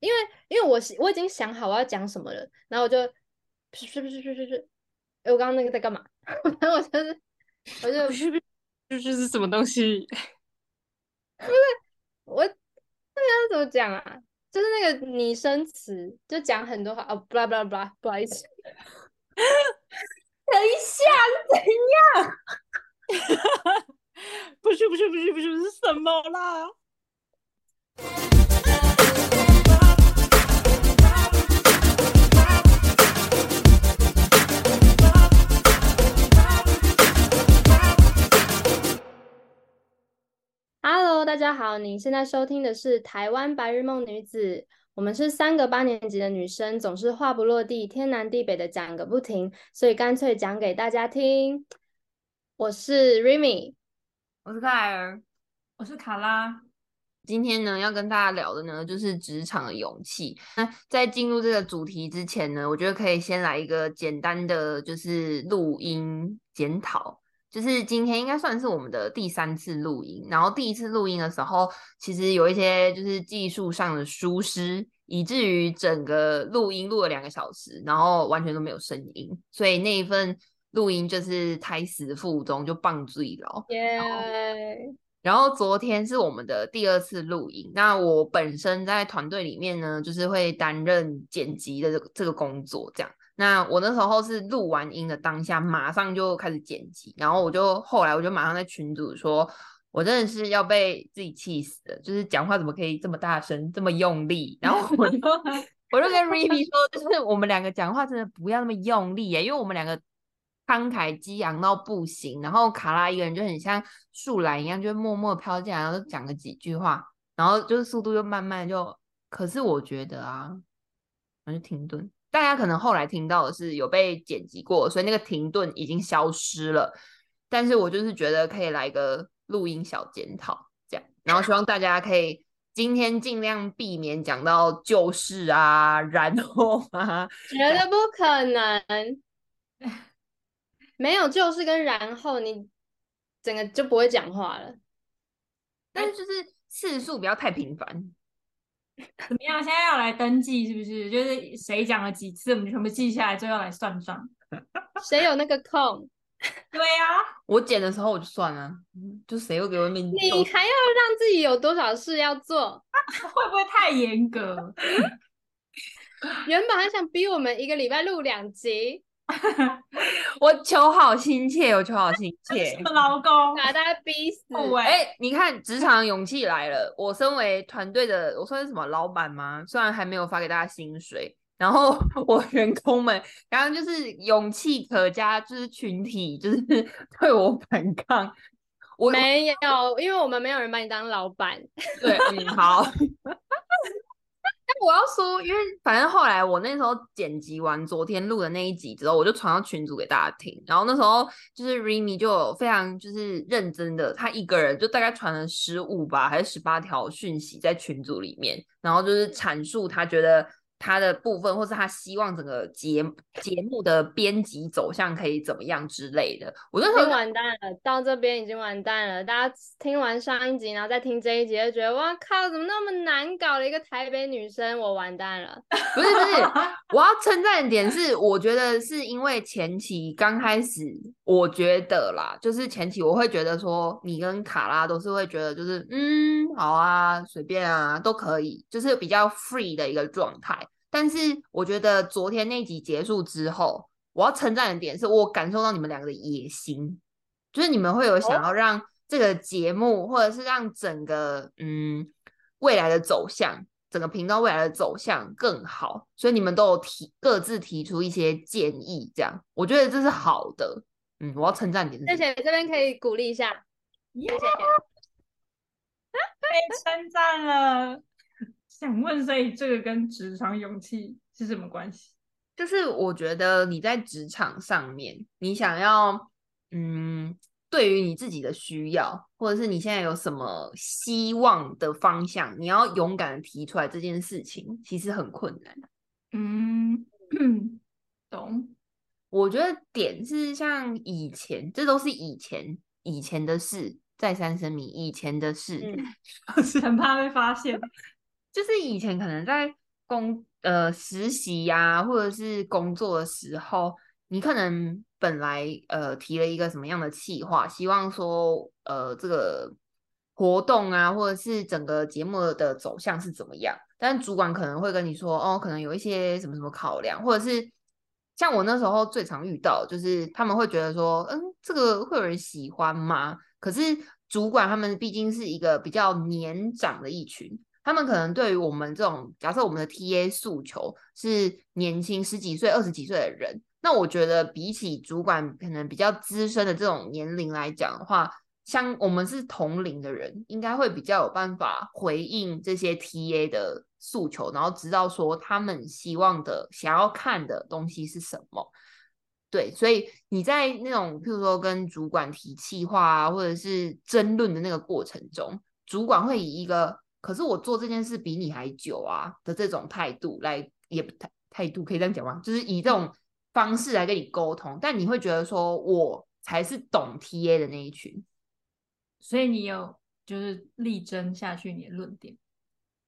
因为因为我我已经想好我要讲什么了，然后我就，是是是是是是，哎，我刚刚那个在干嘛？然后我就是，我就，是是是是什么东西？不是我，那要怎么讲啊？就是那个拟声词，就讲很多话哦，不啦不啦不啦，不好意思。等一下，怎样？不是不是不是不是是什么啦？Hello，大家好，你现在收听的是台湾白日梦女子。我们是三个八年级的女生，总是话不落地，天南地北的讲个不停，所以干脆讲给大家听。我是 Remy，我是凯尔，我是卡拉。今天呢，要跟大家聊的呢，就是职场的勇气。那在进入这个主题之前呢，我觉得可以先来一个简单的，就是录音检讨。就是今天应该算是我们的第三次录音，然后第一次录音的时候，其实有一些就是技术上的疏失，以至于整个录音录了两个小时，然后完全都没有声音，所以那一份录音就是胎死腹中，就棒醉了。耶！然后昨天是我们的第二次录音，那我本身在团队里面呢，就是会担任剪辑的这个这个工作，这样。那我那时候是录完音的当下，马上就开始剪辑，然后我就后来我就马上在群组说，我真的是要被自己气死了，就是讲话怎么可以这么大声，这么用力，然后我就 我就跟 Riby 说，就是我们两个讲话真的不要那么用力耶，因为我们两个慷慨激昂到不行，然后卡拉一个人就很像树懒一样，就默默飘进来，然后讲了几句话，然后就是速度又慢慢就，可是我觉得啊，我就停顿。大家可能后来听到的是有被剪辑过，所以那个停顿已经消失了。但是我就是觉得可以来个录音小检讨，这样，然后希望大家可以今天尽量避免讲到旧事啊，然后啊，觉得不可能，没有旧事跟然后，你整个就不会讲话了。但是就是次数不要太频繁。怎么样？现在要来登记是不是？就是谁讲了几次，我们全部记下来，最后来算账。谁有那个空？对呀，我剪的时候我就算了，就谁又给我命？你还要让自己有多少事要做？会不会太严格？原本还想逼我们一个礼拜录两集。我求好心切，我求好心切，老公 把大家逼死。哎，你看职场勇气来了。我身为团队的，我算是什么老板吗？虽然还没有发给大家薪水，然后我员工们，然后就是勇气可嘉，就是群体，就是对我反抗。我没有，因为我们没有人把你当老板。对，嗯，好。我要说，因为反正后来我那时候剪辑完昨天录的那一集之后，我就传到群组给大家听。然后那时候就是 Remy 就非常就是认真的，他一个人就大概传了十五吧，还是十八条讯息在群组里面，然后就是阐述他觉得。他的部分，或是他希望整个节节目的编辑走向可以怎么样之类的，我就听完蛋了，到这边已经完蛋了。大家听完上一集，然后再听这一集，就觉得哇靠，怎么那么难搞的一个台北女生，我完蛋了。不是不是，我要称赞的点是，我觉得是因为前期刚开始，我觉得啦，就是前期我会觉得说，你跟卡拉都是会觉得就是嗯好啊，随便啊都可以，就是比较 free 的一个状态。但是我觉得昨天那集结束之后，我要称赞的点是我感受到你们两个的野心，就是你们会有想要让这个节目，或者是让整个嗯未来的走向，整个频道未来的走向更好，所以你们都有提各自提出一些建议，这样。我觉得这是好的。嗯，我要称赞点，谢谢这边可以鼓励一下，谢谢，被称赞了。想问，所以这个跟职场勇气是什么关系？就是我觉得你在职场上面，你想要，嗯，对于你自己的需要，或者是你现在有什么希望的方向，你要勇敢的提出来这件事情，其实很困难。嗯，懂。我觉得点是像以前，这都是以前以前的事，再三声明，以前的事，很怕被发现。就是以前可能在工呃实习呀、或者是工作的时候，你可能本来呃提了一个什么样的企划，希望说呃这个活动啊，或者是整个节目的走向是怎么样，但主管可能会跟你说，哦，可能有一些什么什么考量，或者是像我那时候最常遇到，就是他们会觉得说，嗯，这个会有人喜欢吗？可是主管他们毕竟是一个比较年长的一群，他们可能对于我们这种假设我们的 TA 诉求是年轻十几岁、二十几岁的人，那我觉得比起主管可能比较资深的这种年龄来讲的话，像我们是同龄的人，应该会比较有办法回应这些 TA 的诉求，然后知道说他们希望的、想要看的东西是什么。对，所以你在那种譬如说跟主管提气话啊，或者是争论的那个过程中，主管会以一个“可是我做这件事比你还久啊”的这种态度来，也不态态度可以这样讲吗？就是以这种方式来跟你沟通，但你会觉得说我才是懂 TA 的那一群，所以你有就是力争下去你的论点。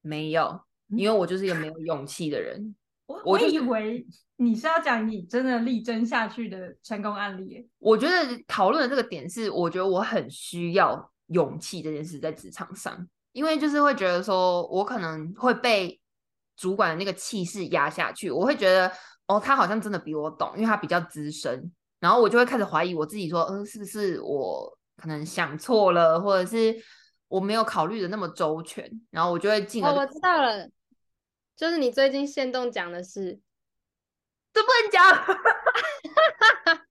没有，因为我就是一个没有勇气的人。我以为你是要讲你真的力争下去的成功案例。我觉得讨论的这个点是，我觉得我很需要勇气这件事在职场上，因为就是会觉得说，我可能会被主管的那个气势压下去，我会觉得哦，他好像真的比我懂，因为他比较资深，然后我就会开始怀疑我自己，说，嗯，是不是我可能想错了，或者是我没有考虑的那么周全，然后我就会进而哦，我知道了，就是你最近限动讲的是，这不能讲。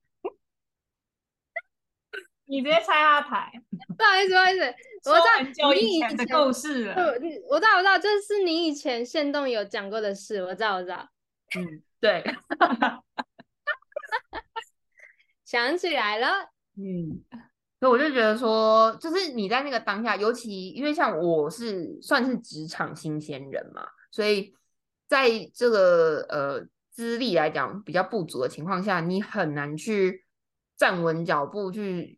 你直接拆他台，不好意思，不好意思，我说知道你以以前的故事了。我知道，我知道，这是你以前限动有讲过的事，我知道，我知道，嗯，对，想起来了，嗯，所以我就觉得说，就是你在那个当下，尤其因为像我是算是职场新鲜人嘛，所以在这个呃资历来讲比较不足的情况下，你很难去站稳脚步去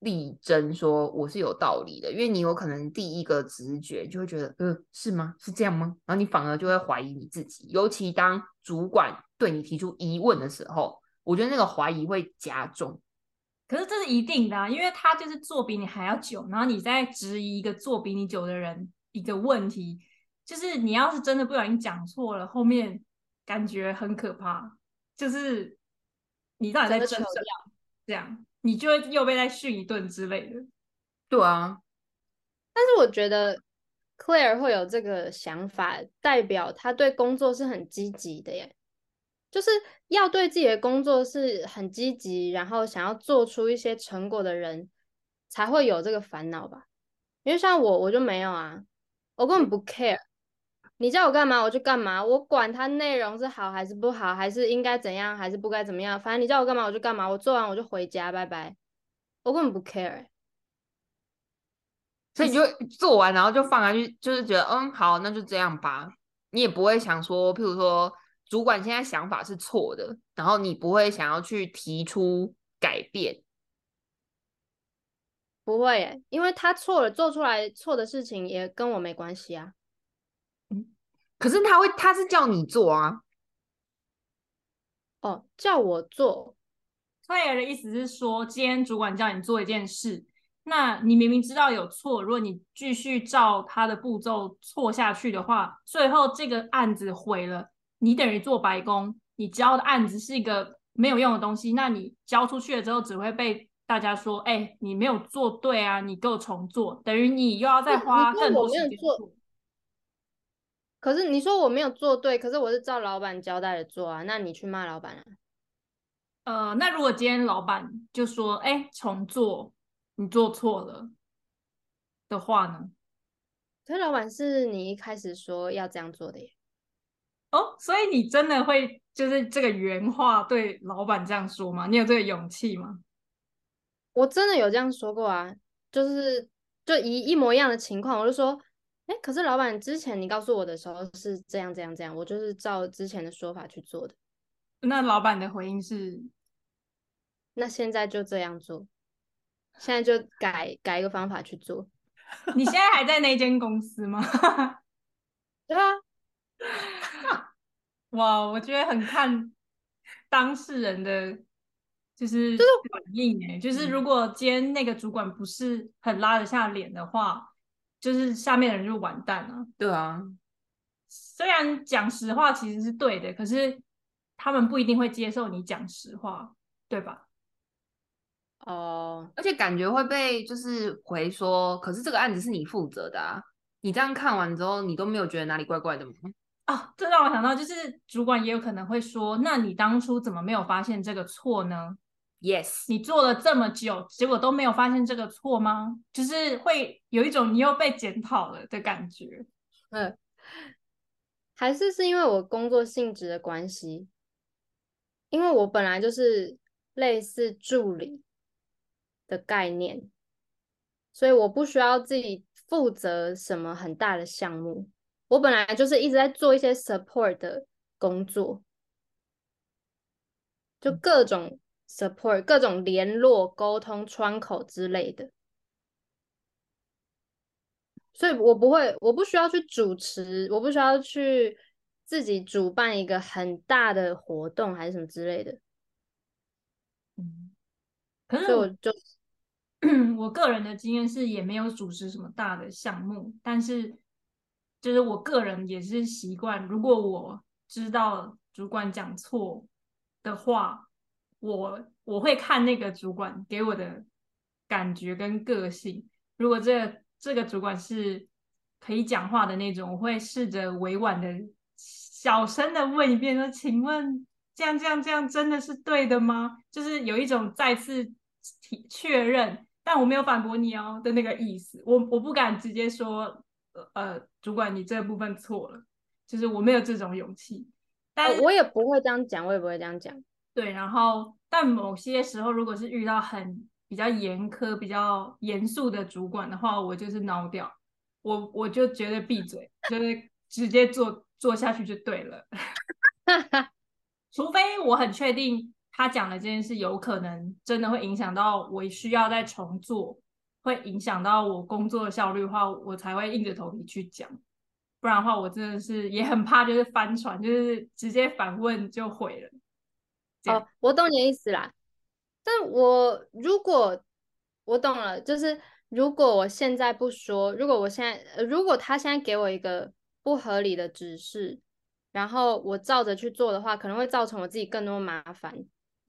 力争说我是有道理的，因为你有可能第一个直觉就会觉得，嗯，是吗？是这样吗？然后你反而就会怀疑你自己，尤其当主管对你提出疑问的时候，我觉得那个怀疑会加重。可是这是一定的啊，因为他就是做比你还要久，然后你在质疑一个做比你久的人一个问题，就是你要是真的不小心讲错了，后面感觉很可怕，就是你到底在争什么？这样你就会又被再训一顿之类的。对啊，但是我觉得 Claire 会有这个想法，代表他对工作是很积极的耶，就是要对自己的工作是很积极，然后想要做出一些成果的人，才会有这个烦恼吧。因为像我，我就没有啊，我根本不 care，你叫我干嘛我就干嘛，我管它内容是好还是不好，还是应该怎样，还是不该怎么样，反正你叫我干嘛我就干嘛，我做完我就回家，拜拜，我根本不 care 欸。所以你就做完，然后就放下去，就是觉得嗯好，那就这样吧。你也不会想说，譬如说主管现在想法是错的，然后你不会想要去提出改变。不会耶，因为他错了，做出来错的事情也跟我没关系啊。可是他会，他是叫你做啊，哦，叫我做，Claire 的意思是说，今天主管叫你做一件事，那你明明知道有错，如果你继续照他的步骤错下去的话，最后这个案子毁了，你等于做白工，你交的案子是一个没有用的东西，那你交出去了之后，只会被大家说，哎、你没有做对啊，你给我重做，等于你又要再花更多我没有做时间做。可是你说我没有做对，可是我是照老板交代的做啊，那你去骂老板啊？呃，那如果今天老板就说，哎、重做，你做错了的话呢？可是老板是你一开始说要这样做的耶。哦，所以你真的会就是这个原话对老板这样说吗？你有这个勇气吗？我真的有这样说过啊，就是就一一模一样的情况，我就说，哎，可是老板之前你告诉我的时候是这样这样这样，我就是照之前的说法去做的，那老板的回应是，那现在就这样做，现在就改改一个方法去做。你现在还在那间公司吗？对啊，哇，我觉得很看当事人的就是反应哎，就是如果今天那个主管不是很拉得下脸的话，就是下面的人就完蛋了。对啊，虽然讲实话其实是对的，可是他们不一定会接受你讲实话，对吧？哦，而且感觉会被就是回说，可是这个案子是你负责的啊，你这样看完之后，你都没有觉得哪里怪怪的吗？啊，这让我想到，就是主管也有可能会说，那你当初怎么没有发现这个错呢？Yes，你做了这么久，结果都没有发现这个错吗？就是会有一种你又被检讨了的感觉。嗯，还是是因为我工作性质的关系，因为我本来就是类似助理的概念，所以我不需要自己负责什么很大的项目。我本来就是一直在做一些 support 的工作，就各种 support、各种联络、沟通窗口之类的。所以我不会，我不需要去主持，我不需要去自己主办一个很大的活动还是什么之类的，嗯，可是我就 我个人的经验是，也没有主持什么大的项目，但是就是我个人也是习惯，如果我知道主管讲错的话，我我会看那个主管给我的感觉跟个性。如果这个这个主管是可以讲话的那种，我会试着委婉的、小声的问一遍，说：“请问这样、这样、这样真的是对的吗？”就是有一种再次提确认，但我没有反驳你哦的那个意思。我我不敢直接说，呃呃，主管你这部分错了，就是我没有这种勇气。但哦我也不会这样讲，我也不会这样讲。对，然后但某些时候，如果是遇到很比较严苛、比较严肃的主管的话，我就是挠掉，我我就觉得闭嘴，就是直接做做下去就对了。除非我很确定他讲的这件事有可能真的会影响到我需要再重做，会影响到我工作的效率的话，我才会硬着头皮去讲。不然的话，我真的是也很怕，就是翻船，就是直接反问就毁了。哦，我懂你的意思啦。但我如果我懂了，就是如果我现在不说，如果我现在，呃如果他现在给我一个不合理的指示，然后我照着去做的话，可能会造成我自己更多麻烦。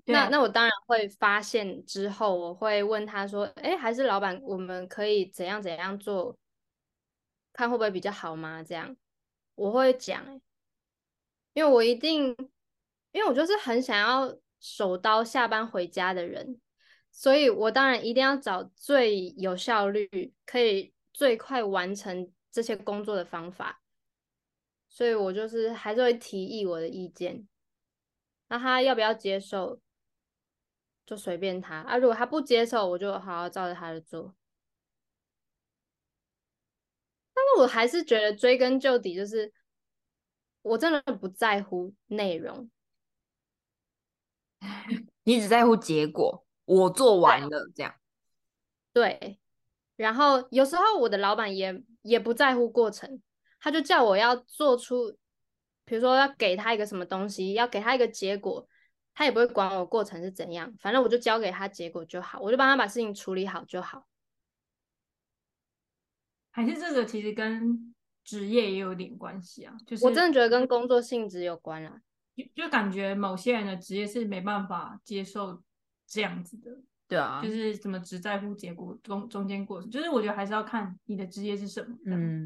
那那我当然会发现之后，我会问他说：“哎，还是老板，我们可以怎样怎样做，看会不会比较好吗？”这样我会讲、欸，因为我一定，因为我就是很想要手刀下班回家的人，所以我当然一定要找最有效率、可以最快完成这些工作的方法。所以我就是还是会提议我的意见，那他要不要接受，就随便他啊。如果他不接受，我就好好照着他的做。但是我还是觉得追根究底，就是我真的不在乎内容，你只在乎结果，我做完了这样。对。然后有时候我的老板也也不在乎过程，他就叫我要做出，比如说要给他一个什么东西，要给他一个结果，他也不会管我过程是怎样，反正我就交给他结果就好，我就帮他把事情处理好就好。还是这个其实跟职业也有点关系啊，就是我真的觉得跟工作性质有关啦。就就感觉某些人的职业是没办法接受这样子的，对啊，就是怎么只在乎结果中中间过程，就是我觉得还是要看你的职业是什么。嗯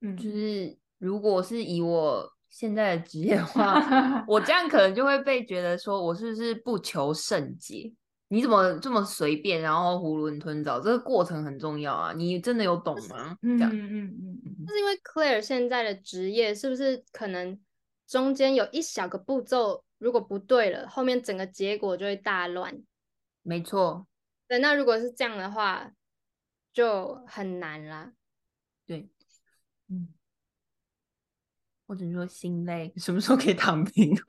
嗯，嗯，就是如果是以我现在的职业的话，我这样可能就会被觉得说我是不是不求甚解？你怎么这么随便，然后囫囵吞枣？这个过程很重要啊！你真的有懂吗？这样，嗯嗯嗯嗯，那是因为 Claire 现在的职业是不是可能中间有一小个步骤如果不对了，后面整个结果就会大乱。没错，对，那如果是这样的话，就很难啦。对，嗯，或者说心累，什么时候可以躺平？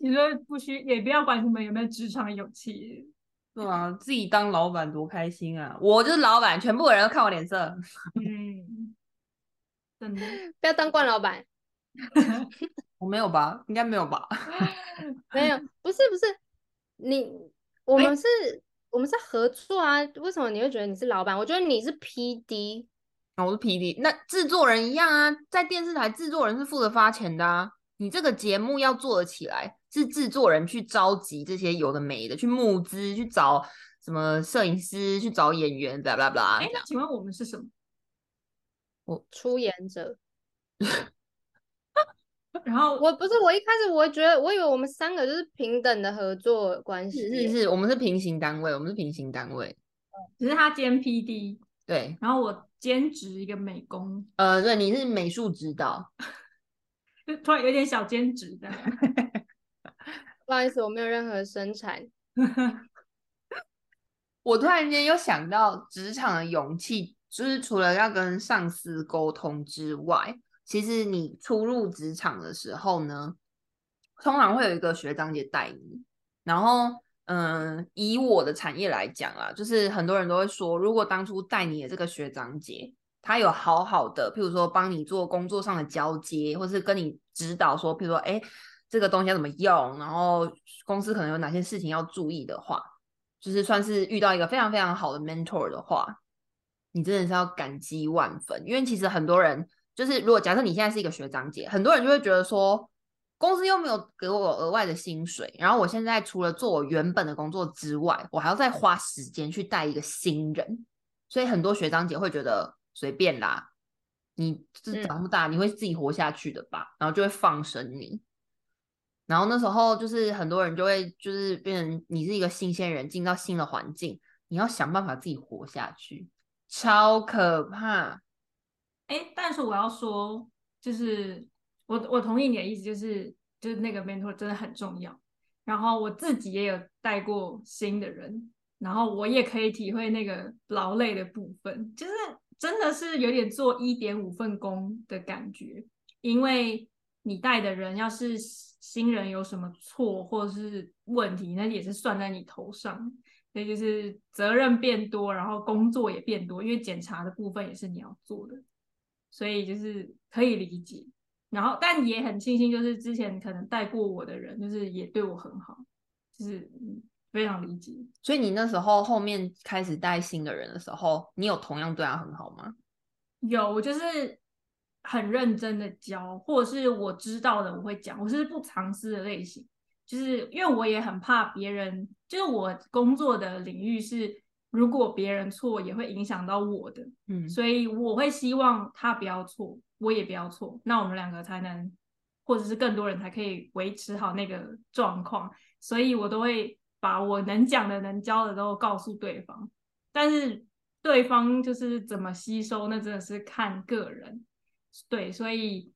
你说不需也不要管你们有没有职场勇气，对啊，自己当老板多开心啊！我就是老板，全部人都看我脸色。嗯，真的。不要当惯老板。我没有吧？应该没有吧？没有，不是不是，你我们是，我们是合作啊。为什么你会觉得你是老板？我觉得你是 P D。哦我是 P D，那制作人一样啊，在电视台制作人是负责发钱的啊。你这个节目要做得起来，是制作人去召集这些有的没的，去募资，去找什么摄影师，去找演员，blah blah blah 哎这，样。请问我们是什么？出演者，然后我不是我一开始我觉得我以为我们三个就是平等的合作关系，是是是，我们是平行单位，我们是平行单位。只是他兼 PD，对，然后我兼职一个美工，呃，对，你是美术指导，就突然有点小兼职的。不好意思，我没有任何生产。我突然间又想到职场的勇气，就是除了要跟上司沟通之外，其实你初入职场的时候呢，通常会有一个学长姐带你。然后，嗯，以我的产业来讲啊，就是很多人都会说，如果当初带你的这个学长姐，他有好好的，譬如说帮你做工作上的交接，或是跟你指导说，譬如说，哎，这个东西要怎么用，然后公司可能有哪些事情要注意的话，就是算是遇到一个非常非常好的 mentor 的话，你真的是要感激万分。因为其实很多人就是，如果假设你现在是一个学长姐，很多人就会觉得说，公司又没有给我额外的薪水，然后我现在除了做我原本的工作之外，我还要再花时间去带一个新人，所以很多学长姐会觉得随便啦，你这嗯长不大，你会自己活下去的吧，然后就会放生你。然后那时候就是很多人就会就是变成你是一个新鲜人，进到新的环境，你要想办法自己活下去，超可怕。哎，但是我要说，就是我我同意你的意思，就是就是那个 mentor 真的很重要。然后我自己也有带过新的人，然后我也可以体会那个劳累的部分，就是真的是有点做一点五份工的感觉，因为你带的人要是新人有什么错或者是问题，那也是算在你头上。所以就是责任变多，然后工作也变多，因为检查的部分也是你要做的。所以就是可以理解，然后但也很庆幸，就是之前可能带过我的人，就是也对我很好，就是嗯非常理解。所以你那时候后面开始带新的人的时候，你有同样对他很好吗？有，我就是很认真的教，或者是我知道的我会讲，我是不藏私的类型，就是因为我也很怕别人，就是我工作的领域是，如果别人错也会影响到我的，嗯，所以我会希望他不要错，我也不要错，那我们两个才能，或者是更多人才可以维持好那个状况。所以我都会把我能讲的、能教的都告诉对方，但是对方就是怎么吸收，那真的是看个人。对，所以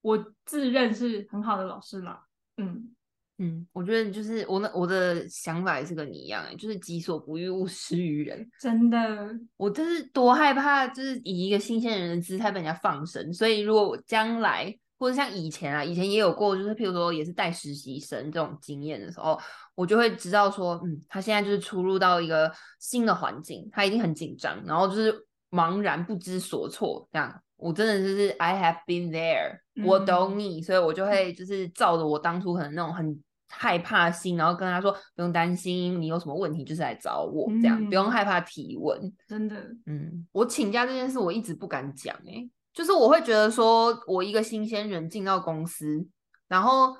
我自认是很好的老师啦。嗯，嗯，我觉得就是我那我的想法也是跟你一样、欸，就是己所不欲，勿施于人。真的，我就是多害怕，就是以一个新鲜人的姿态被人家放生。所以如果我将来或者像以前啊，以前也有过，就是譬如说也是带实习生这种经验的时候，我就会知道说，嗯，他现在就是出入到一个新的环境，他一定很紧张，然后就是茫然不知所措这样。我真的就是 I have been there，、我懂嗯你，所以我就会就是照着我当初可能那种很害怕心，然后跟他说不用担心，你有什么问题就是来找我，这样、不用嗯。害怕提问。真的，嗯，我请假这件事我一直不敢讲，诶，就是我会觉得说，我一个新鲜人进到公司，然后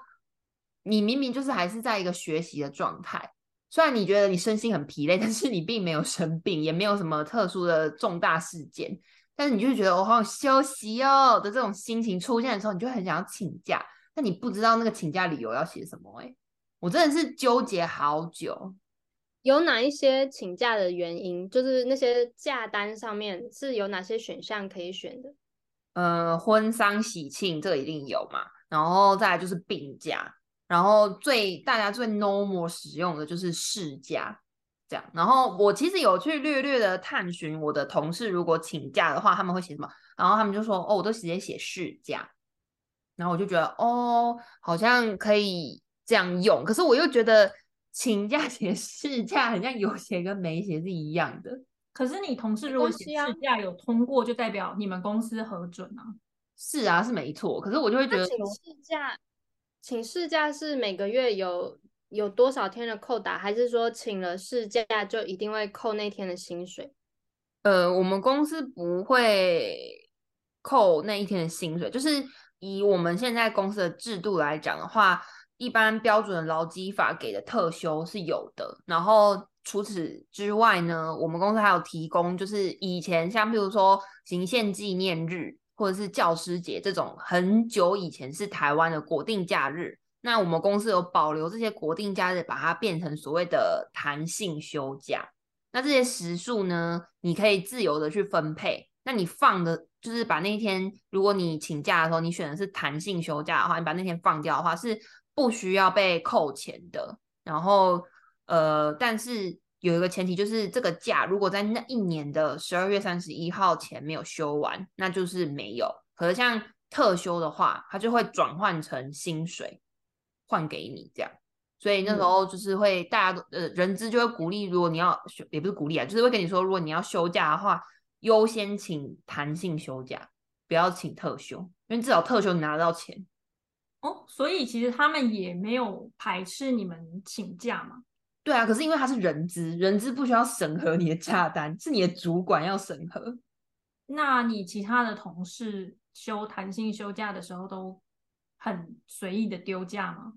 你明明就是还是在一个学习的状态，虽然你觉得你身心很疲累，但是你并没有生病，也没有什么特殊的重大事件，但是你就会觉得我好想休息哦的这种心情出现的时候，你就很想要请假，但你不知道那个请假理由要写什么，诶，我真的是纠结好久。有哪一些请假的原因？就是那些假单上面是有哪些选项可以选的？呃，婚丧喜庆这个一定有嘛，然后再来就是病假，然后最大家最 normal 使用的就是事假，这样。然后我其实有去略略的探寻我的同事如果请假的话，他们会写什么，然后他们就说哦，我都直接写事假，然后我就觉得哦，好像可以这样用，可是我又觉得请假写事假，好像有写跟没写是一样的。可是你同事如果事假有通过，就代表你们公司核准啊。是啊，是没错。可是我就会觉得请事假，请事假是每个月有有多少天的扣打，还是说请了事假就一定会扣那天的薪水？呃，我们公司不会扣那一天的薪水，就是以我们现在公司的制度来讲的话，一般标准的劳基法给的特休是有的。然后除此之外呢，我们公司还有提供，就是以前像比如说行宪纪念日或者是教师节这种很久以前是台湾的国定假日，那我们公司有保留这些国定假日，把它变成所谓的弹性休假。那这些时数呢，你可以自由的去分配。那你放的，就是把那天，如果你请假的时候，你选的是弹性休假的话，你把那天放掉的话，是不需要被扣钱的。然后，呃，但是有一个前提，就是这个假如果在那一年的十二月三十一号前没有休完，那就是没有。可是像特休的话，它就会转换成薪水换给你这样。所以那时嗯候就是会大家都呃人资就会鼓励，如果你要休也不是鼓励啊，就是会跟你说，如果你要休假的话，优先请弹性休假，不要请特休，因为至少特休你拿得到钱。哦，所以其实他们也没有排斥你们请假嘛。对啊，可是因为他是人资，人资不需要审核你的假单，是你的主管要审核。那你其他的同事休弹性休假的时候都很随意的丢假吗？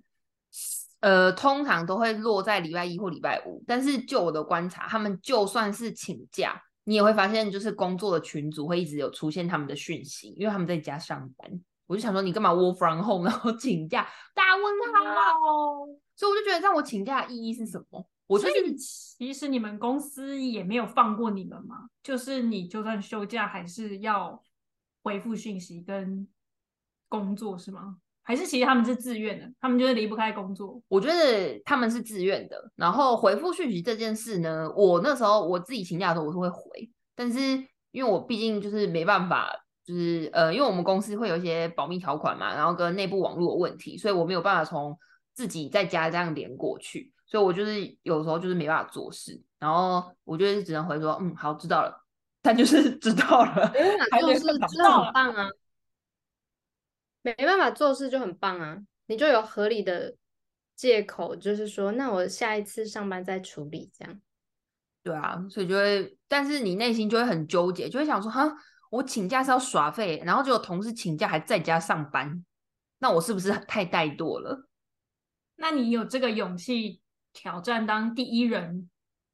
呃，通常都会落在礼拜一或礼拜五，但是就我的观察，他们就算是请假，你也会发现，就是工作的群组会一直有出现他们的讯息，因为他们在家上班。我就想说，你干嘛 work from home 然后请假？大问号所以我就觉得，让我请假的意义是什么？我就是其实你们公司也没有放过你们嘛，就是你就算休假，还是要回复讯息跟工作是吗？还是其实他们是自愿的，他们就是离不开工作。我觉得他们是自愿的。然后回复讯息这件事呢，我那时候我自己请假的时候我是会回，但是因为我毕竟就是没办法，就是呃，因为我们公司会有一些保密条款嘛，然后跟内部网络的问题，所以我没有办法从自己在家这样连过去，所以我就是有时候就是没办法做事，然后我就是只能回说，嗯，好，知道了。但就是知道了，没办法还做事没办法就很棒啊，没没办法做事就很棒啊，你就有合理的借口，就是说，那我下一次上班再处理这样。对啊，所以就会，但是你内心就会很纠结，就会想说，哈，我请假是要耍废，然后就有同事请假还在家上班，那我是不是太怠惰了？那你有这个勇气挑战当第一人，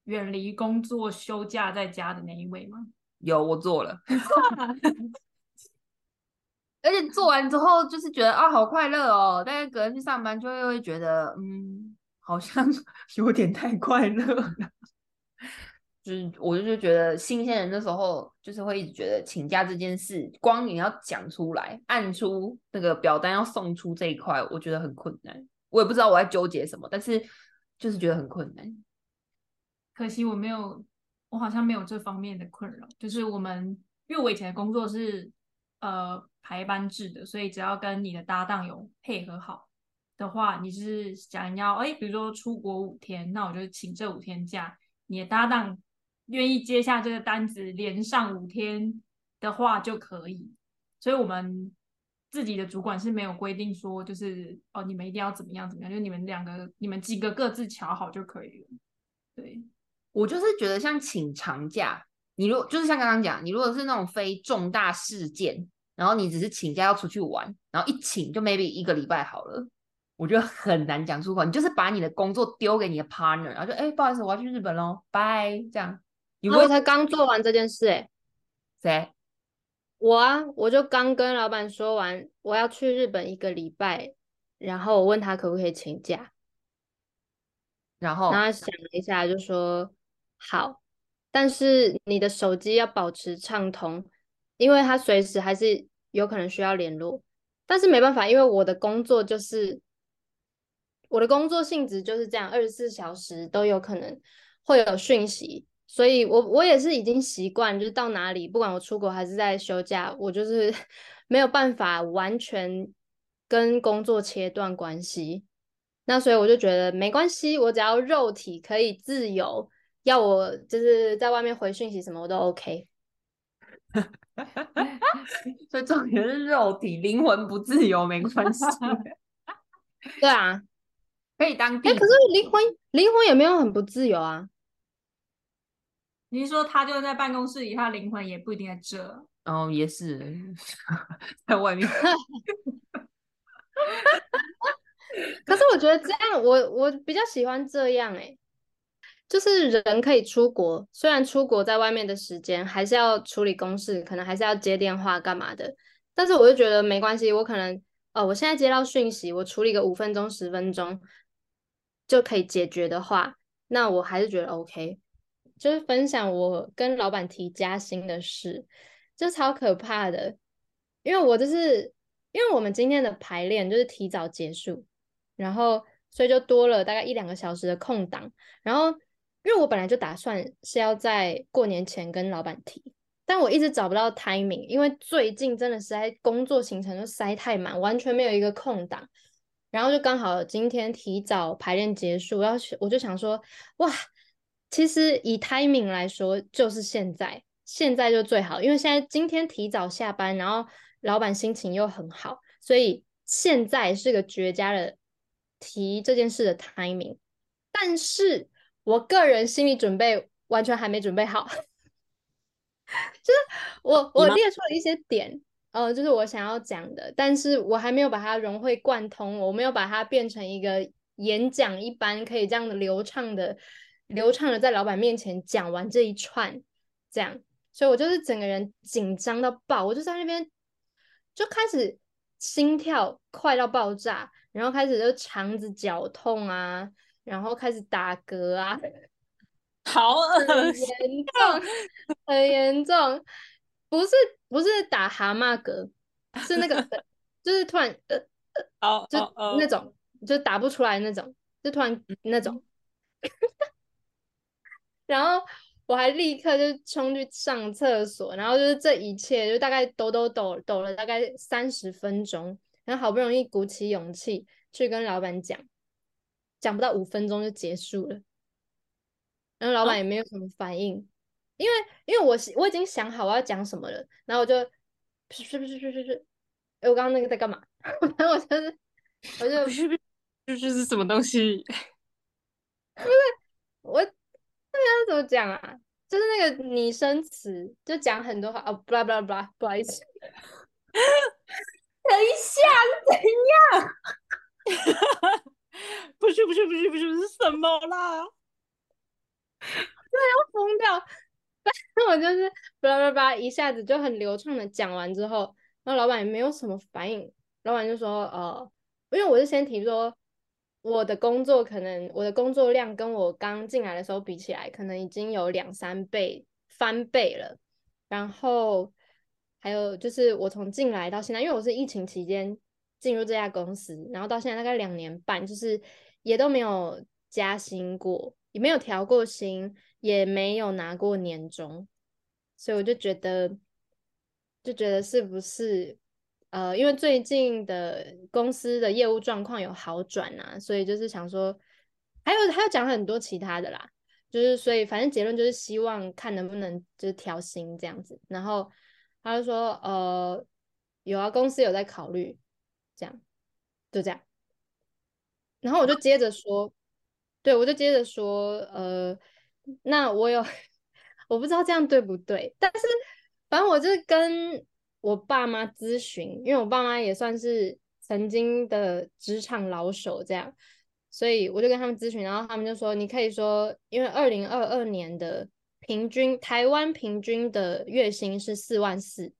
远离工作休假在家的那一位吗？有，我做了，而且做完之后就是觉得啊，好快乐哦，但是隔天去上班就会会觉得，嗯，好像 有点太快乐了。就是我就觉得新鲜人那时候就是会一直觉得请假这件事，光你要讲出来，按出那个表单要送出这一块，我觉得很困难。我也不知道我在纠结什么，但是就是觉得很困难。可惜我没有，我好像没有这方面的困扰。就是我们，因为我以前的工作是呃排班制的，所以只要跟你的搭档有配合好的话，你是想要哎，比如说出国五天，那我就请这五天假。你的搭档愿意接下这个单子，连上五天的话就可以。所以我们自己的主管是没有规定说，就是哦，你们一定要怎么样怎么样，就你们两个、你们几个各自瞧好就可以了。对，我就是觉得像请长假，你如果就是像刚刚讲，你如果是那种非重大事件，然后你只是请假要出去玩，然后一请就 maybe 一个礼拜好了，我觉得很难讲出口。你就是把你的工作丢给你的 partner，然后就哎、不好意思，我要去日本喽，拜这样。你不会我才刚做完这件事、欸，谁？我啊，我就刚跟老板说完我要去日本一个礼拜，然后我问他可不可以请假，然后然后他想了一下就说好，但是你的手机要保持畅通，因为他随时还是有可能需要联络，但是没办法，因为我的工作就是我的工作性质就是这样，二十四小时都有可能会有讯息。所以我我也是已经习惯，就是到哪里，不管我出国还是在休假，我就是 没有办法完全跟工作切断关系。那所以我就觉得没关系，我只要肉体可以自由，要我就是在外面回讯息什么我都 OK。所以重点是肉体，灵魂不自由没关系，对啊，可以当地哎、可是灵魂灵魂也没有很不自由啊。你是说他就在办公室里，他灵魂也不一定在这？哦，也是 在外面。可是我觉得这样，我我比较喜欢这样哎、就是人可以出国，虽然出国在外面的时间还是要处理公事，可能还是要接电话干嘛的，但是我就觉得没关系，我可能哦，我现在接到讯息，我处理个五分钟十分钟就可以解决的话，那我还是觉得 OK。就是分享我跟老板提加薪的事，就超可怕的，因为我就是因为我们今天的排练就是提早结束。然后所以就多了大概一两个小时的空档。然后因为我本来就打算是要在过年前跟老板提，但我一直找不到 timing，因为最近真的实在工作行程就塞太满，完全没有一个空档。然后就刚好今天提早排练结束，要去我就想说，哇，其实以 timing 来说，就是现在，现在就最好，因为现在今天提早下班，然后老板心情又很好，所以现在是个绝佳的提这件事的 timing。但是我个人心理准备完全还没准备好，就是我我列出了一些点，呃，就是我想要讲的，但是我还没有把它融会贯通，我没有把它变成一个演讲一般可以这样的流畅的、流畅的在老板面前讲完这一串，这样，所以我就是整个人紧张到爆，我就在那边就开始心跳快到爆炸，然后开始就肠子绞痛啊，然后开始打嗝啊，好很恶心。严重，很严重，不是不是打蛤蟆嗝，是那个呃就是突然呃呃哦哦哦，那种就打不出来那种，就突然那种，然后我还立刻就冲去上厕所，然后就是这一切就大概抖抖抖抖了大概三十分钟，然后好不容易鼓起勇气去跟老板讲，讲不到五分钟就结束了，然后老板也没有什么反应，因为因为我我已经想好我要讲什么了，然后我就噗噗噗噗噗噗，哎，我刚刚那个在干嘛？然后我就是我就不是不是，是什么东西？不是我那怎么讲啊？就是那个拟声词，就讲很多话哦，不啦不啦不啦，不好意思。等一下，怎样？不是不是不是不是是什么啦？疯掉！反正我就是巴拉巴拉巴拉，一下子就很流畅的讲完之后，然后老板也没有什么反应，老板就说呃，因为我是先提说我的工作可能我的工作量跟我刚进来的时候比起来，可能已经有两三倍翻倍了，然后还有就是我从进来到现在，因为我是疫情期间进入这家公司，然后到现在大概两年半，就是也都没有加薪过，也没有调过薪，也没有拿过年终，所以我就觉得，就觉得是不是呃，因为最近的公司的业务状况有好转啊，所以就是想说，还有还有讲很多其他的啦，就是所以反正结论就是希望看能不能就是调薪这样子，然后他就说呃有啊，公司有在考虑，这样就这样，然后我就接着说，对我就接着说，呃，那我有 我不知道这样对不对，但是反正我就跟我爸妈咨询，因为我爸妈也算是曾经的职场老手这样，所以我就跟他们咨询，然后他们就说，你可以说，因为二零二二年的平均台湾平均的月薪是四万四，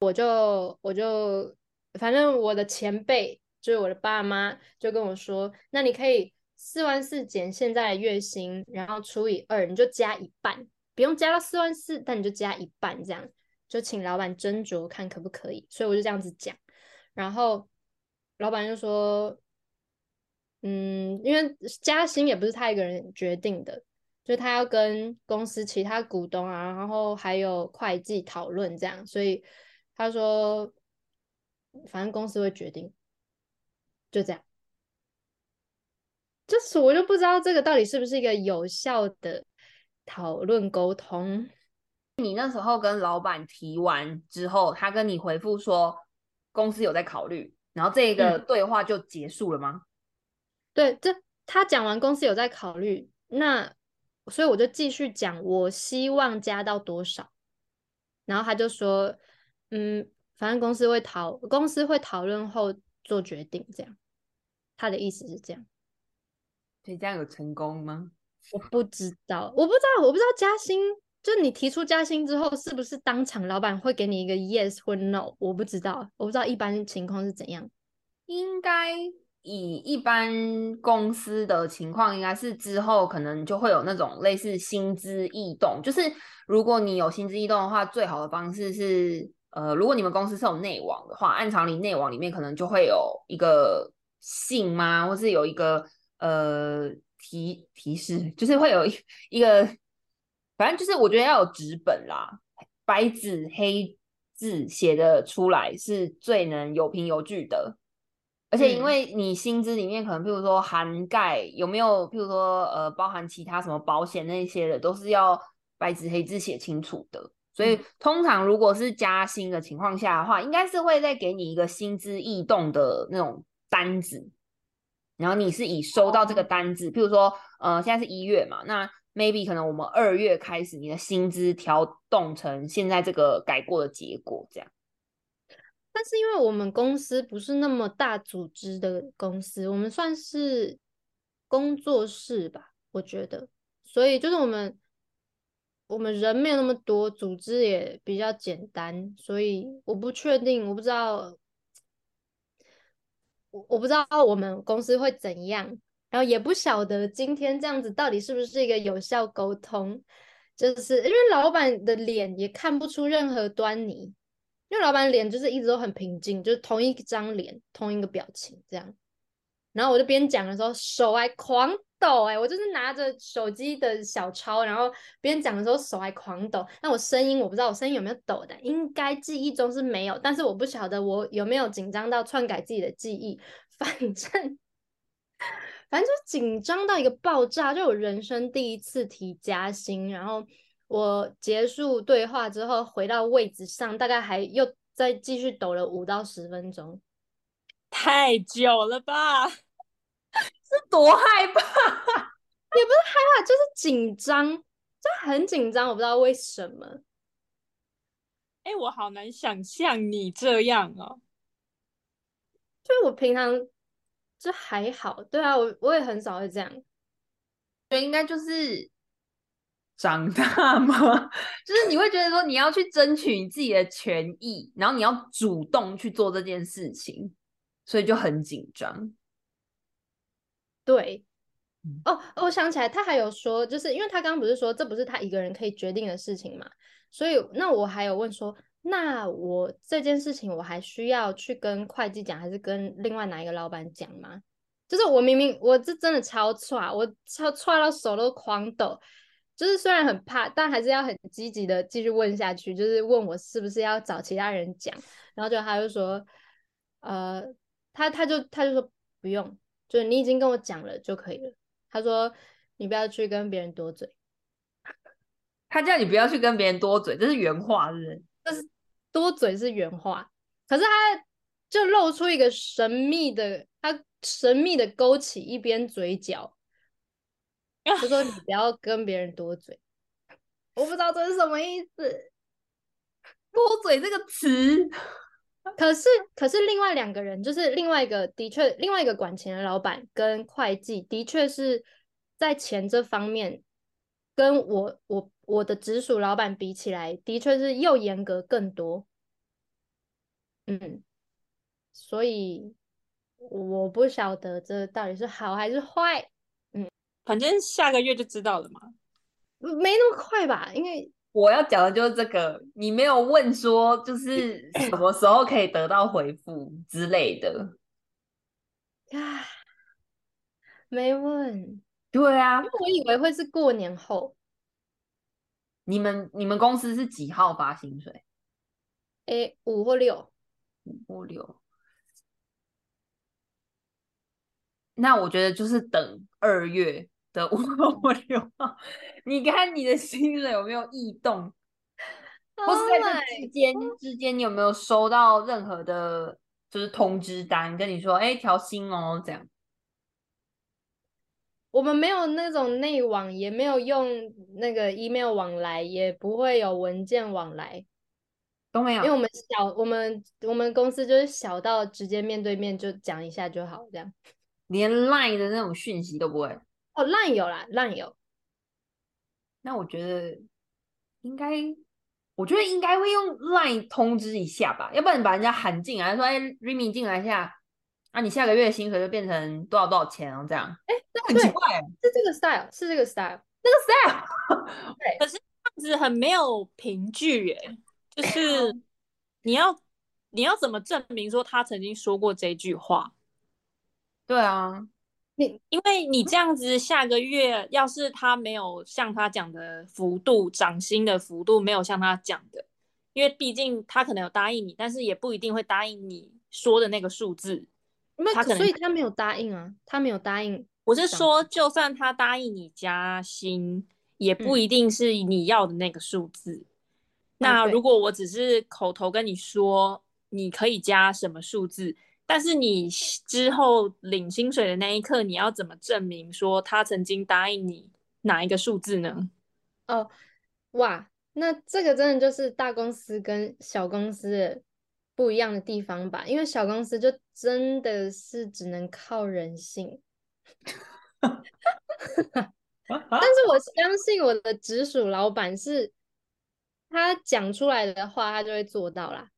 我就我就反正我的前辈就是我的爸妈就跟我说，那你可以四万四减现在的月薪，然后除以二，你就加一半，不用加到四万四，但你就加一半这样。就请老板斟酌看可不可以，所以我就这样子讲，然后老板就说，嗯，因为加薪也不是他一个人决定的，就他要跟公司其他股东啊，然后还有会计讨论这样，所以他说，反正公司会决定，就这样。就是我就不知道这个到底是不是一个有效的讨论沟通。你那时候跟老板提完之后，他跟你回复说公司有在考虑，然后这个嗯对话就结束了吗？对，这他讲完公司有在考虑，那所以我就继续讲，我希望加到多少，然后他就说，嗯，反正公司会讨，公司会讨论后做决定，这样。他的意思是这样，所以这样有成功吗？我不知道，我不知道，我不知道加薪，就你提出加薪之后，是不是当场老板会给你一个 yes 或 no？我不知道，我不知道一般情况是怎样。应该以一般公司的情况，应该是之后可能就会有那种类似薪资异动，就是如果你有薪资异动的话，最好的方式是，呃，如果你们公司是有内网的话，按常理内网里面可能就会有一个信吗，或是有一个呃提提示，就是会有一一个，反正就是我觉得要有纸本啦，白纸黑字写的出来是最能有凭有据的。而且因嗯为你薪资里面可能，譬如说涵盖有没有，譬如说呃，包含其他什么保险那些的，都是要白纸黑字写清楚的。所以嗯通常如果是加薪的情况下的话，应该是会再给你一个薪资异动的那种单子，然后你是以收到这个单子，譬如说呃，现在是一月嘛，那 maybe 可能我们二月开始你的薪资调动成现在这个改过的结果，这样。但是因为我们公司不是那么大组织的公司，我们算是工作室吧，我觉得，所以就是我们我们人没有那么多，组织也比较简单，所以我不确定，我不知道，我我不知道我们公司会怎样，然后也不晓得今天这样子到底是不是一个有效沟通，就是因为老板的脸也看不出任何端倪。因为老板脸就是一直都很平静，就是同一张脸，同一个表情这样。然后我就边讲的时候手还狂抖、哎，我就是拿着手机的小抄，然后边讲的时候手还狂抖。那我声音我不知道我声音有没有抖的，应该记忆中是没有，但是我不晓得我有没有紧张到篡改自己的记忆。反正反正就是紧张到一个爆炸，就我人生第一次提加薪，然后。我结束对话之后回到位置上，大概还又再继续抖了五到十分钟，太久了吧？是多害怕？也不是害怕，就是紧张，就很紧张，我不知道为什么。哎、我好难想象你这样哦。就是我平常就还好，对啊，我我也很少会这样。觉得应该就是 长大吗？就是你会觉得说你要去争取你自己的权益，然后你要主动去做这件事情，所以就很紧张。对嗯，哦，我想起来，他还有说，就是因为他刚刚不是说这不是他一个人可以决定的事情嘛，所以那我还有问说，那我这件事情我还需要去跟会计讲，还是跟另外哪一个老板讲吗？就是我明明我这真的超差，我超差到手都狂抖，就是虽然很怕，但还是要很积极的继续问下去，就是问我是不是要找其他人讲，然后就他就说，呃，他他就他就说不用，就是你已经跟我讲了就可以了。他说你不要去跟别人多嘴，他叫你不要去跟别人多嘴，这是原话，是不是？多嘴是原话，可是他就露出一个神秘的，他神秘的勾起一边嘴角，就说你不要跟别人多嘴。我不知道这是什么意思。多嘴这个词，可是，可是另外两个人，就是另外一个的确，另外一个管钱的老板跟会计，的确是在钱这方面，跟我我我的直属老板比起来，的确是又严格更多。嗯，所以我不晓得这到底是好还是坏，嗯反正下个月就知道了嘛。没那么快吧？因为我要讲的就是这个，你没有问说就 是什么时候可以得到回复之类的。啊，没问，对啊因，为我以为会是过年后，你们你们公司是几号发薪水？诶，五或六。五或六？那我觉得就是等二月的五或六号，你看你的薪水有没有异动，或是在 Oh 这之间之间，你有没有收到任何的，就是通知单跟你说，哎，调薪哦，这样。我们没有那种内网，也没有用那个 email 往来，也不会有文件往来，都没有，因为我们小，我们我们公司就是小到直接面对面就讲一下就好，这样。连 Line 的那种讯息都不会。哦，Line 有啦，Line 有。那我觉得应该，我觉得应该会用 Line 通知一下吧，要不然你把人家喊进来，说：“哎，Remy 进来一下，啊，你下个月的薪水就变成多少多少钱哦，这样。”哎，那很奇怪欸，是这个 style，是这个 style。那个 style。对可是这样子很没有凭据耶，就是 你要你要怎么证明说他曾经说过这句话？对啊，你因为你这样子下个月要是他没有像他讲的幅度涨薪的幅度没有像他讲的，因为毕竟他可能有答应你，但是也不一定会答应你说的那个数字。没有，他可能所以他没有答应啊，他没有答应。我是说，就算他答应你加薪，也不嗯一定是你要的那个数字。那如果我只是口头跟你说你可以加什么数字，但是你之后领薪水的那一刻，你要怎么证明说他曾经答应你哪一个数字呢？哦，哇，那这个真的就是大公司跟小公司的不一样的地方吧？因为小公司就真的是只能靠人性，但是我相信我的直属老板是，他讲出来的话，他就会做到啦。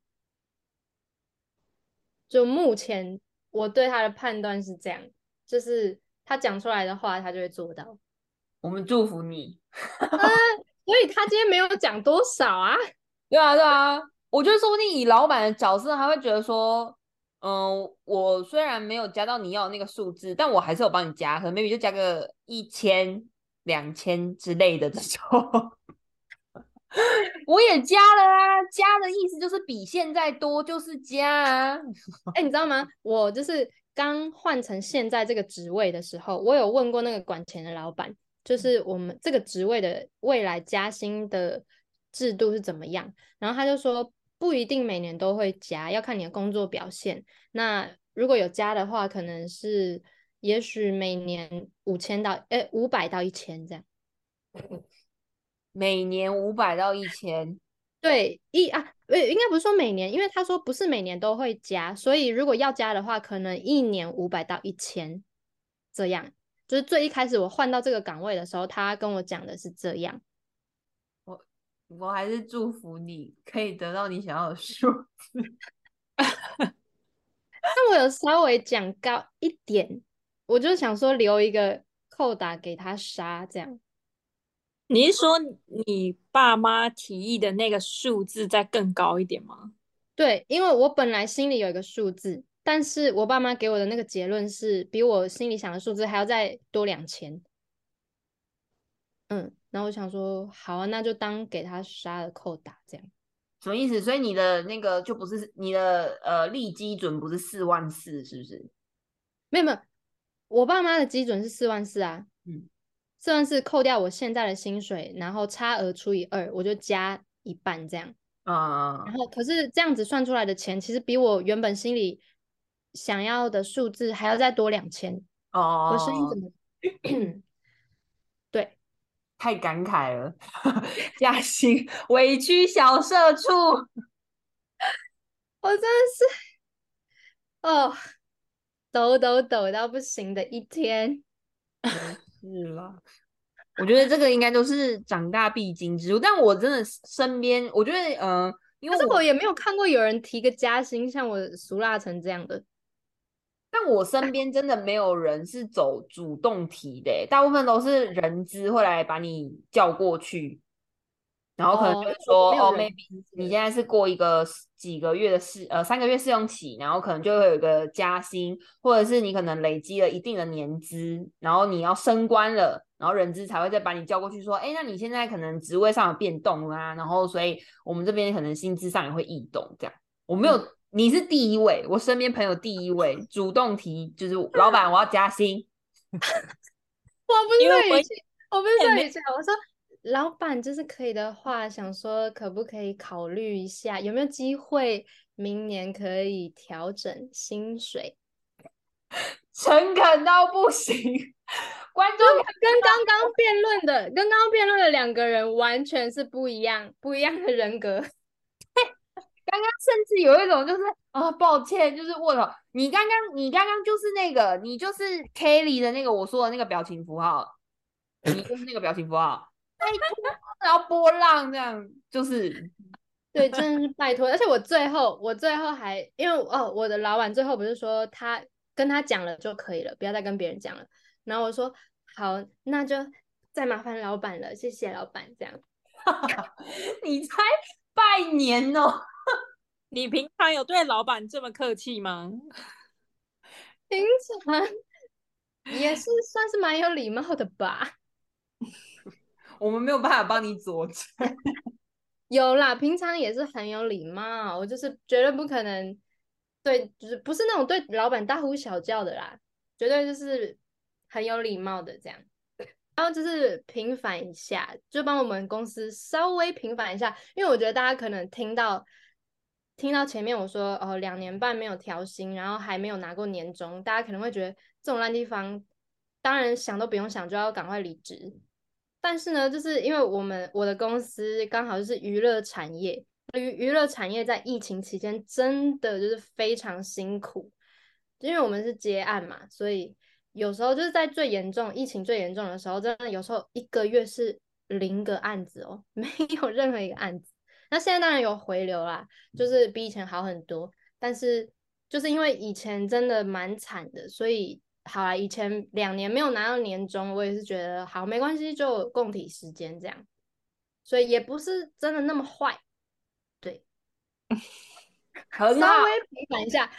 就目前我对他的判断是这样，就是他讲出来的话，他就会做到。我们祝福你。所以他今天没有讲多少啊。对啊，对啊，我觉得说不定以老板的角色，他会觉得说，嗯，我虽然没有加到你要的那个数字，但我还是有帮你加，可能 maybe 就加个一千、两千之类的这种。我也加了啊，加的意思就是比现在多就是加啊。哎、你知道吗？我就是刚换成现在这个职位的时候，我有问过那个管钱的老板，就是我们这个职位的未来加薪的制度是怎么样，然后他就说不一定每年都会加，要看你的工作表现。那如果有加的话，可能是也许每年五千到呃五百到一千这样。每年五百到一千，对，一啊，呃，应该不是说每年，因为他说不是每年都会加，所以如果要加的话，可能一年五百到一千这样。就是最一开始我换到这个岗位的时候，他跟我讲的是这样。我还是祝福你可以得到你想要的数字。那我有稍微讲高一点，我就想说留一个扣打给他杀，这样。你是说你爸妈提议的那个数字再更高一点吗？对，因为我本来心里有一个数字，但是我爸妈给我的那个结论是比我心里想的数字还要再多两千。嗯，然后我想说，好啊，那就当给他杀了扣打这样。什么意思？所以你的那个就不是你的呃立基准不是四万四，是不是？没有没有，我爸妈的基准是四万四啊，嗯，四万四扣掉我现在的薪水，然后差额除以二，我就加一半这样。嗯然后可是这样子算出来的钱，其实比我原本心里想要的数字还要再多两千。哦我声音哦怎，么？对，太感慨了，嘉兴委屈小社畜。我真的是，哦，抖抖抖到不行的一天。是啦，我觉得这个应该都是长大必经之路。但我真的身边，我觉得，嗯、因为可是我也没有看过有人提个加薪像我俗辣成这样的。但我身边真的没有人是走主动提的欸，大部分都是人资会来把你叫过去，然后可能哦就是说，哦，maybe 你现在是过一个几个月的试，呃，三个月试用期，然后可能就会有一个加薪，或者是你可能累积了一定的年资，然后你要升官了，然后人资才会再把你叫过去说，哎，那你现在可能职位上有变动啊，然后所以我们这边可能薪资上也会异动，这样。我没有，嗯你是第一位，我身边朋友第一位主动提，就是老板我要加薪，我我不是因为我这语气，我不是也没这语气，我说老板就是可以的话，想说可不可以考虑一下，有没有机会明年可以调整薪水？诚恳到不行，观众跟刚刚辩论的，跟刚刚辩论的两个人完全是不一样，不一样的人格。刚刚甚至有一种就是啊，抱歉，就是我操你刚刚，你刚刚就是那个，你就是 Kelly 的那个我说的那个表情符号，你就是那个表情符号，拜托，然后波浪这样，就是对，真的是拜托。而且我最后，我最后还因为哦，我的老板最后不是说他跟他讲了就可以了，不要再跟别人讲了。然后我说好，那就再麻烦老板了，谢谢老板。这样，你才拜年哦。你平常有对老板这么客气吗？平常也是 算是蛮有礼貌的吧。我们没有办法帮你佐证。有啦，平常也是很有礼貌，我就是绝对不可能对，就是不是那种对老板大呼小叫的啦，绝对就是很有礼貌的这样。然后就是平反一下，就帮我们公司稍微平反一下，因为我觉得大家可能听到听到前面我说哦两年半没有调薪，然后还没有拿过年终，大家可能会觉得这种烂地方，当然想都不用想就要赶快离职。但是呢，就是因为我们我的公司刚好就是娱乐产业，娱娱乐产业在疫情期间真的就是非常辛苦，因为我们是接案嘛，所以有时候就是在最严重疫情最严重的时候，真的有时候一个月是零个案子哦，没有任何一个案子。那现在当然有回流啦，就是比以前好很多，但是就是因为以前真的蛮惨的，所以。好啦，以前两年没有拿到年终，我也是觉得好没关系，就共体时间这样，所以也不是真的那么坏，对，很稍，微平反一下。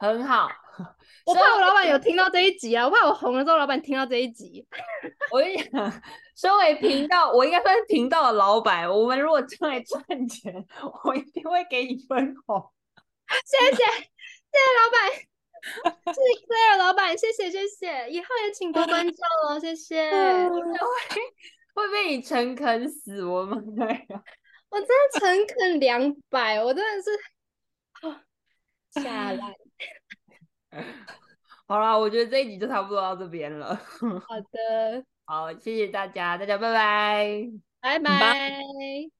很好。我怕我老板有听到这一集啊，我怕我红了之后老板听到这一集。我跟你讲，身为频道，我应该算是频道的老板。我们如果出来赚钱，我一定会给你分红。谢谢，谢谢老板。谢谢老板，谢谢谢谢，以后也请多关照哦，谢谢。会会被你诚恳死我们的呀！我真的诚恳两百，我真的是哦下来。好了，我觉得这一集就差不多到这边了。好的，好，谢谢大家，大家拜拜。拜拜。